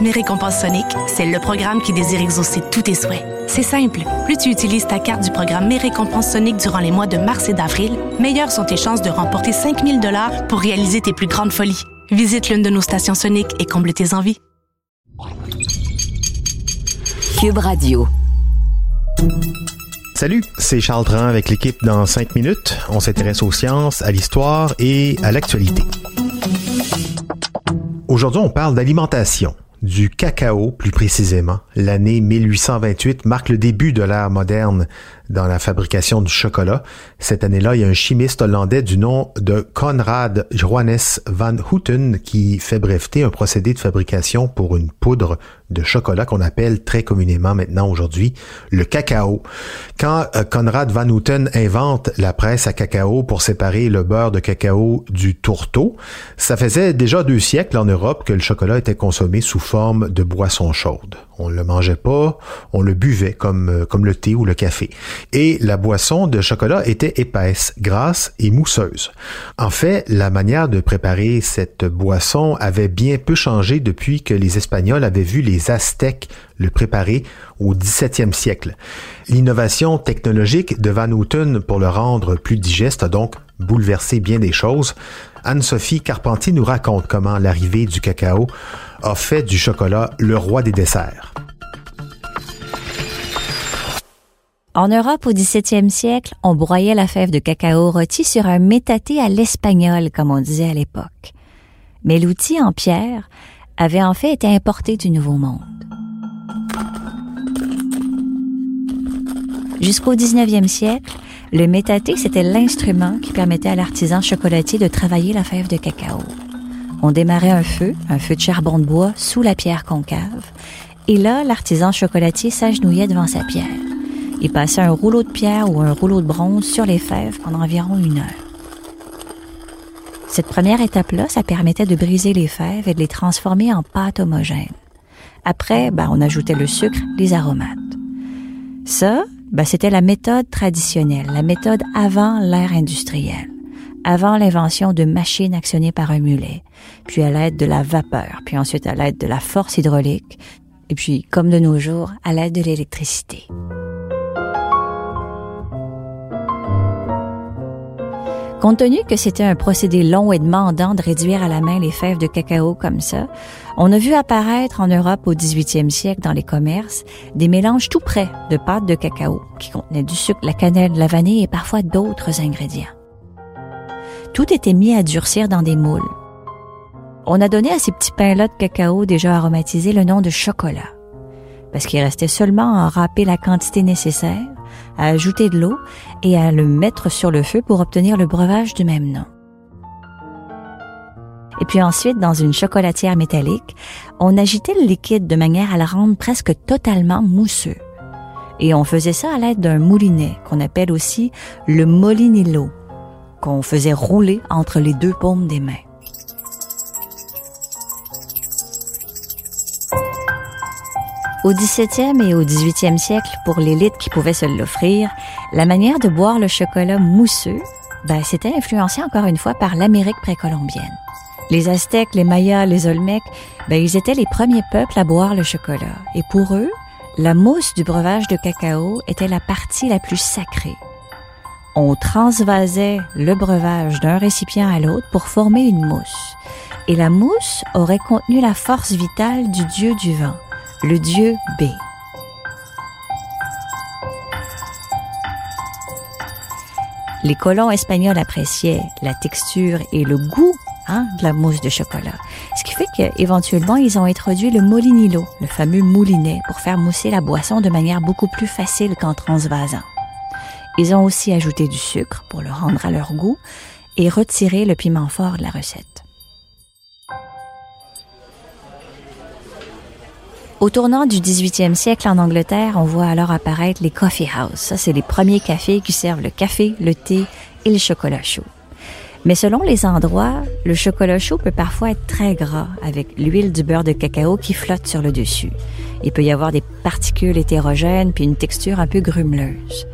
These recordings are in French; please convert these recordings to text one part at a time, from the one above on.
Mes récompenses Sonic, c'est le programme qui désire exaucer tous tes souhaits. C'est simple. Plus tu utilises ta carte du programme Mes récompenses Sonic durant les mois de mars et d'avril, meilleures sont tes chances de remporter 5000 dollars pour réaliser tes plus grandes folies. Visite l'une de nos stations Sonic et comble tes envies. Cube Radio. Salut, c'est Charles Dran avec l'équipe dans 5 minutes. On s'intéresse aux sciences, à l'histoire et à l'actualité. Aujourd'hui, on parle d'alimentation du cacao plus précisément. L'année 1828 marque le début de l'ère moderne dans la fabrication du chocolat. Cette année-là, il y a un chimiste hollandais du nom de Conrad Johannes van Houten qui fait breveter un procédé de fabrication pour une poudre de chocolat qu'on appelle très communément maintenant aujourd'hui le cacao. Quand euh, Conrad van Houten invente la presse à cacao pour séparer le beurre de cacao du tourteau, ça faisait déjà deux siècles en Europe que le chocolat était consommé sous forme de boisson chaude. On le mangeait pas, on le buvait comme, euh, comme le thé ou le café. Et la boisson de chocolat était épaisse, grasse et mousseuse. En fait, la manière de préparer cette boisson avait bien peu changé depuis que les Espagnols avaient vu les Aztèques le préparer au 17e siècle. L'innovation technologique de Van Houten pour le rendre plus digeste a donc bouleversé bien des choses. Anne-Sophie Carpentier nous raconte comment l'arrivée du cacao a fait du chocolat le roi des desserts. En Europe, au XVIIe siècle, on broyait la fève de cacao rôti sur un métaté à l'espagnol, comme on disait à l'époque. Mais l'outil en pierre avait en fait été importé du Nouveau Monde. Jusqu'au 19e siècle, le métaté, c'était l'instrument qui permettait à l'artisan chocolatier de travailler la fève de cacao. On démarrait un feu, un feu de charbon de bois, sous la pierre concave, et là, l'artisan chocolatier s'agenouillait devant sa pierre. Il passait un rouleau de pierre ou un rouleau de bronze sur les fèves pendant environ une heure. Cette première étape-là, ça permettait de briser les fèves et de les transformer en pâte homogène. Après, ben, on ajoutait le sucre, les aromates. Ça, ben, c'était la méthode traditionnelle, la méthode avant l'ère industrielle, avant l'invention de machines actionnées par un mulet, puis à l'aide de la vapeur, puis ensuite à l'aide de la force hydraulique, et puis, comme de nos jours, à l'aide de l'électricité. Compte tenu que c'était un procédé long et demandant de réduire à la main les fèves de cacao comme ça, on a vu apparaître en Europe au 18e siècle dans les commerces des mélanges tout prêts de pâte de cacao qui contenaient du sucre, la cannelle, la vanille et parfois d'autres ingrédients. Tout était mis à durcir dans des moules. On a donné à ces petits pains-là de cacao déjà aromatisés le nom de chocolat, parce qu'il restait seulement à râper la quantité nécessaire à ajouter de l'eau et à le mettre sur le feu pour obtenir le breuvage du même nom. Et puis ensuite, dans une chocolatière métallique, on agitait le liquide de manière à le rendre presque totalement mousseux. Et on faisait ça à l'aide d'un moulinet, qu'on appelle aussi le molinillo, qu'on faisait rouler entre les deux paumes des mains. Au 17e et au 18e siècle, pour l'élite qui pouvait se l'offrir, la manière de boire le chocolat mousseux, ben, c'était influencé encore une fois par l'Amérique précolombienne. Les Aztèques, les Mayas, les Olmecs, ben, ils étaient les premiers peuples à boire le chocolat. Et pour eux, la mousse du breuvage de cacao était la partie la plus sacrée. On transvasait le breuvage d'un récipient à l'autre pour former une mousse. Et la mousse aurait contenu la force vitale du dieu du vent le dieu B. Les colons espagnols appréciaient la texture et le goût hein, de la mousse de chocolat. Ce qui fait qu'éventuellement, ils ont introduit le molinillo, le fameux moulinet, pour faire mousser la boisson de manière beaucoup plus facile qu'en transvasant. Ils ont aussi ajouté du sucre pour le rendre à leur goût et retiré le piment fort de la recette. Au tournant du 18e siècle en Angleterre, on voit alors apparaître les coffee houses. Ça, c'est les premiers cafés qui servent le café, le thé et le chocolat chaud. Mais selon les endroits, le chocolat chaud peut parfois être très gras avec l'huile du beurre de cacao qui flotte sur le dessus. Il peut y avoir des particules hétérogènes puis une texture un peu grumeleuse.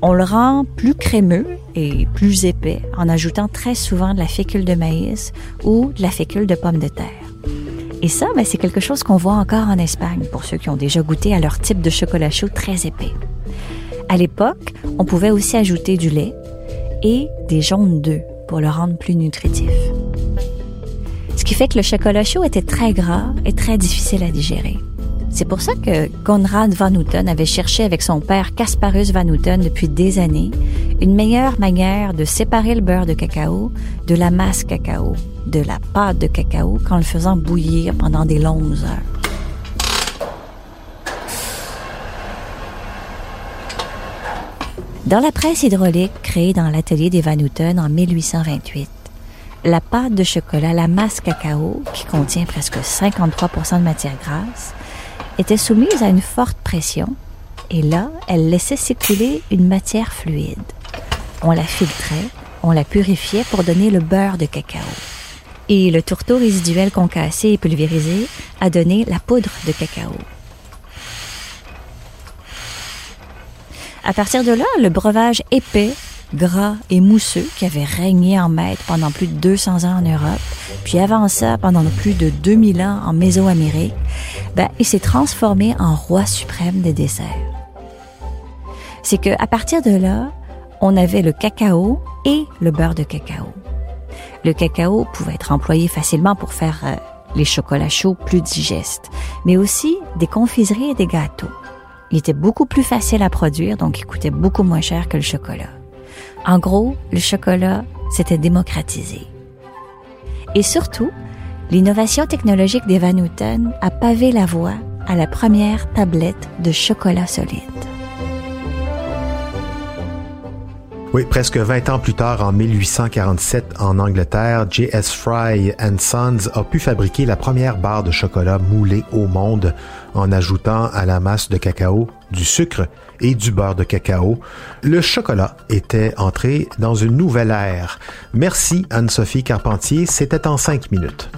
On le rend plus crémeux et plus épais en ajoutant très souvent de la fécule de maïs ou de la fécule de pomme de terre. Et ça, ben, c'est quelque chose qu'on voit encore en Espagne pour ceux qui ont déjà goûté à leur type de chocolat chaud très épais. À l'époque, on pouvait aussi ajouter du lait et des jaunes d'œufs pour le rendre plus nutritif. Ce qui fait que le chocolat chaud était très gras et très difficile à digérer. C'est pour ça que Conrad Van Houten avait cherché avec son père Casparus Van Houten depuis des années une meilleure manière de séparer le beurre de cacao de la masse cacao, de la pâte de cacao qu'en le faisant bouillir pendant des longues heures. Dans la presse hydraulique créée dans l'atelier des Van Houten en 1828, la pâte de chocolat, la masse cacao, qui contient presque 53% de matière grasse, était soumise à une forte pression et là, elle laissait s'écouler une matière fluide. On la filtrait, on la purifiait pour donner le beurre de cacao. Et le tourteau résiduel concassé et pulvérisé a donné la poudre de cacao. À partir de là, le breuvage épais gras et mousseux qui avait régné en maître pendant plus de 200 ans en Europe, puis avant ça pendant plus de 2000 ans en Mésoamérique, ben, il s'est transformé en roi suprême des desserts. C'est que à partir de là, on avait le cacao et le beurre de cacao. Le cacao pouvait être employé facilement pour faire euh, les chocolats chauds plus digestes, mais aussi des confiseries et des gâteaux. Il était beaucoup plus facile à produire, donc il coûtait beaucoup moins cher que le chocolat. En gros, le chocolat s'était démocratisé. Et surtout, l'innovation technologique des Van Houten a pavé la voie à la première tablette de chocolat solide. Presque 20 ans plus tard, en 1847, en Angleterre, J.S. Fry Sons a pu fabriquer la première barre de chocolat moulée au monde en ajoutant à la masse de cacao du sucre et du beurre de cacao. Le chocolat était entré dans une nouvelle ère. Merci Anne-Sophie Carpentier, c'était en cinq minutes.